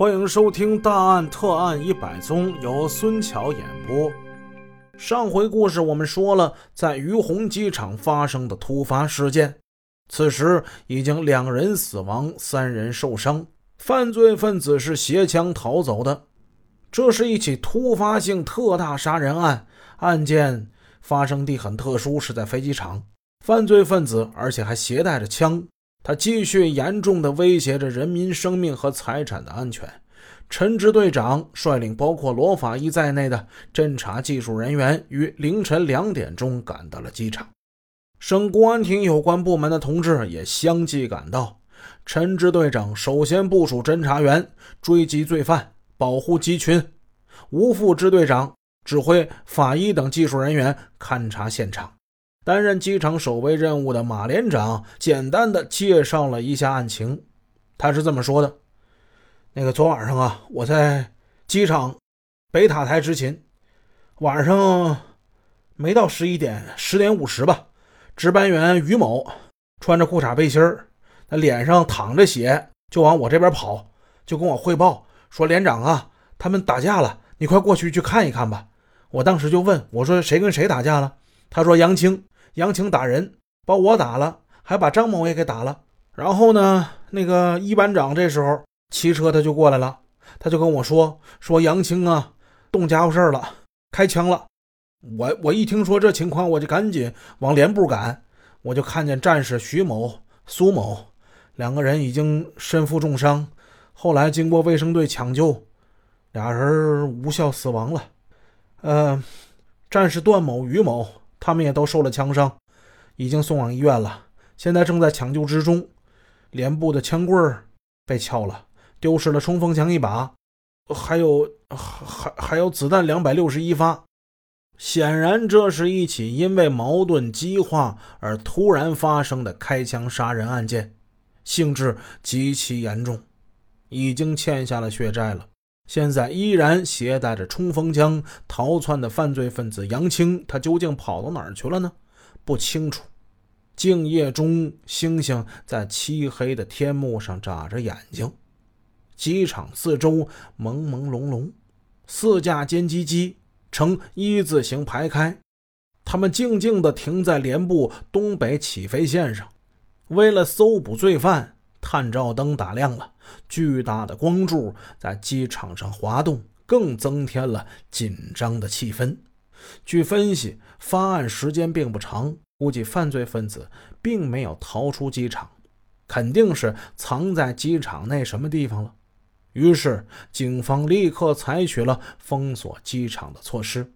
欢迎收听《大案特案一百宗》，由孙桥演播。上回故事我们说了，在于洪机场发生的突发事件，此时已经两人死亡，三人受伤，犯罪分子是携枪逃走的。这是一起突发性特大杀人案，案件发生地很特殊，是在飞机场。犯罪分子而且还携带着枪。他继续严重的威胁着人民生命和财产的安全。陈支队长率领包括罗法医在内的侦查技术人员于凌晨两点钟赶到了机场。省公安厅有关部门的同志也相继赶到。陈支队长首先部署侦查员追击罪犯，保护机群；吴副支队长指挥法医等技术人员勘察现场。担任机场守卫任务的马连长简单的介绍了一下案情，他是这么说的：“那个昨晚上啊，我在机场北塔台执勤，晚上没到十一点，十点五十吧。值班员于某穿着裤衩背心儿，那脸上淌着血，就往我这边跑，就跟我汇报说：‘连长啊，他们打架了，你快过去去看一看吧。’我当时就问我说：‘谁跟谁打架了？’他说：‘杨青。’杨青打人，把我打了，还把张某也给打了。然后呢，那个一班长这时候骑车他就过来了，他就跟我说：“说杨青啊，动家伙事了，开枪了。”我我一听说这情况，我就赶紧往连部赶。我就看见战士徐某、苏某两个人已经身负重伤，后来经过卫生队抢救，俩人无效死亡了。呃，战士段某、于某。他们也都受了枪伤，已经送往医院了，现在正在抢救之中。连部的枪棍被撬了，丢失了冲锋枪一把，还有还还有子弹两百六十一发。显然，这是一起因为矛盾激化而突然发生的开枪杀人案件，性质极其严重，已经欠下了血债了。现在依然携带着冲锋枪逃窜的犯罪分子杨青，他究竟跑到哪儿去了呢？不清楚。静夜中，星星在漆黑的天幕上眨着眼睛。机场四周朦朦胧胧，四架歼击机呈一字形排开，他们静静地停在连部东北起飞线上，为了搜捕罪犯。探照灯打亮了，巨大的光柱在机场上滑动，更增添了紧张的气氛。据分析，发案时间并不长，估计犯罪分子并没有逃出机场，肯定是藏在机场内什么地方了。于是，警方立刻采取了封锁机场的措施。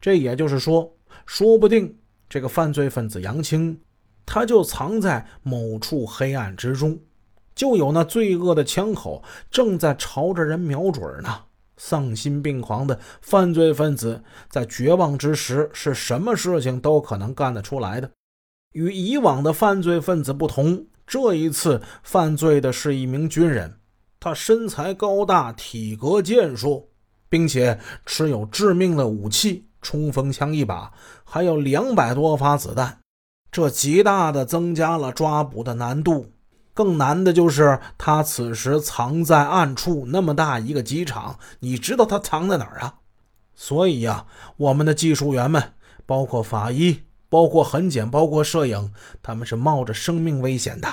这也就是说，说不定这个犯罪分子杨青，他就藏在某处黑暗之中。就有那罪恶的枪口正在朝着人瞄准呢。丧心病狂的犯罪分子在绝望之时，是什么事情都可能干得出来的。与以往的犯罪分子不同，这一次犯罪的是一名军人，他身材高大，体格健硕，并且持有致命的武器——冲锋枪一把，还有两百多发子弹，这极大的增加了抓捕的难度。更难的就是他此时藏在暗处，那么大一个机场，你知道他藏在哪儿啊？所以呀，我们的技术员们，包括法医，包括痕检，包括摄影，他们是冒着生命危险的。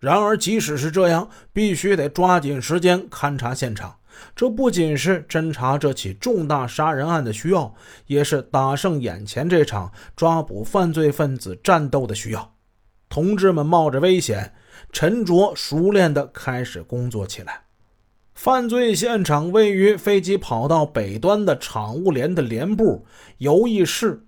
然而，即使是这样，必须得抓紧时间勘察现场。这不仅是侦查这起重大杀人案的需要，也是打胜眼前这场抓捕犯罪分子战斗的需要。同志们冒着危险。沉着熟练地开始工作起来。犯罪现场位于飞机跑道北端的厂务连的连部、游艺室、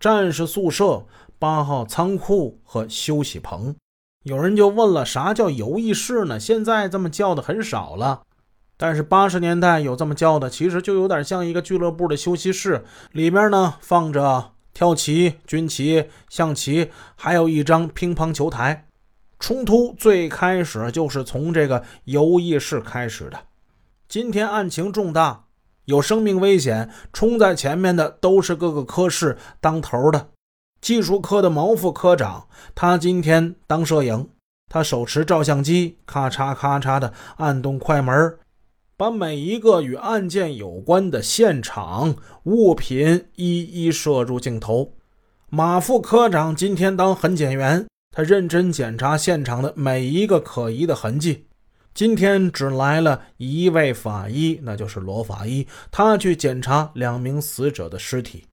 战士宿舍、八号仓库和休息棚。有人就问了：啥叫游艺室呢？现在这么叫的很少了，但是八十年代有这么叫的，其实就有点像一个俱乐部的休息室，里边呢放着跳棋、军棋、象棋，还有一张乒乓球台。冲突最开始就是从这个游艺室开始的。今天案情重大，有生命危险，冲在前面的都是各个科室当头的。技术科的毛副科长，他今天当摄影，他手持照相机，咔嚓咔嚓的按动快门，把每一个与案件有关的现场物品一一摄入镜头。马副科长今天当痕检员，他认真检查现场的每一个可疑的痕迹。今天只来了一位法医，那就是罗法医，他去检查两名死者的尸体。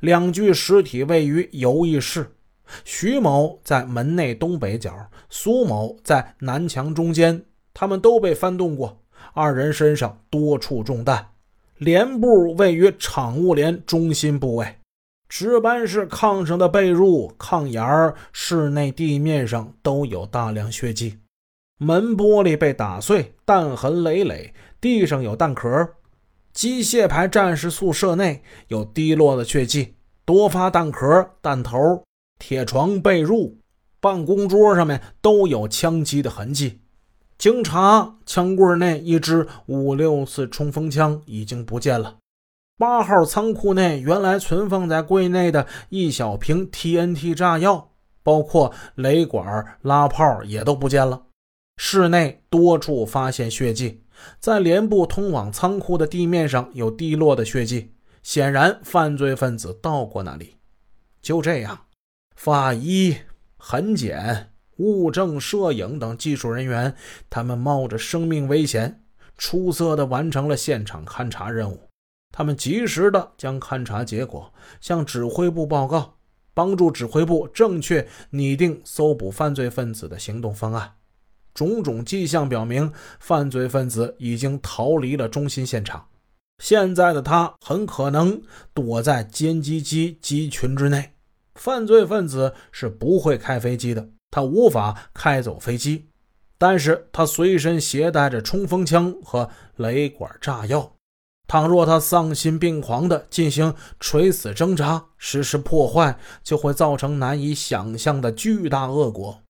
两具尸体位于游艺室，徐某在门内东北角，苏某在南墙中间，他们都被翻动过。二人身上多处中弹，脸部位于场务连中心部位，值班室炕上的被褥、炕沿儿、室内地面上都有大量血迹，门玻璃被打碎，弹痕累累，地上有弹壳，机械排战士宿舍内有滴落的血迹，多发弹壳、弹头，铁床、被褥、办公桌上面都有枪击的痕迹。经查，枪柜内一支五六四冲锋枪已经不见了。八号仓库内原来存放在柜内的一小瓶 TNT 炸药，包括雷管、拉炮也都不见了。室内多处发现血迹，在连部通往仓库的地面上有滴落的血迹，显然犯罪分子到过那里。就这样，法医、痕检。物证、摄影等技术人员，他们冒着生命危险，出色地完成了现场勘查任务。他们及时地将勘查结果向指挥部报告，帮助指挥部正确拟定搜捕犯罪分子的行动方案。种种迹象表明，犯罪分子已经逃离了中心现场。现在的他很可能躲在歼击机机群之内。犯罪分子是不会开飞机的。他无法开走飞机，但是他随身携带着冲锋枪和雷管炸药。倘若他丧心病狂地进行垂死挣扎、实施破坏，就会造成难以想象的巨大恶果。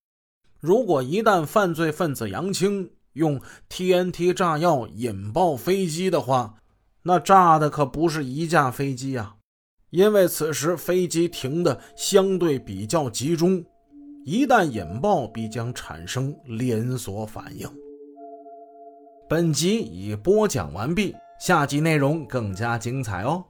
如果一旦犯罪分子杨青用 TNT 炸药引爆飞机的话，那炸的可不是一架飞机呀，因为此时飞机停的相对比较集中。一旦引爆，必将产生连锁反应。本集已播讲完毕，下集内容更加精彩哦。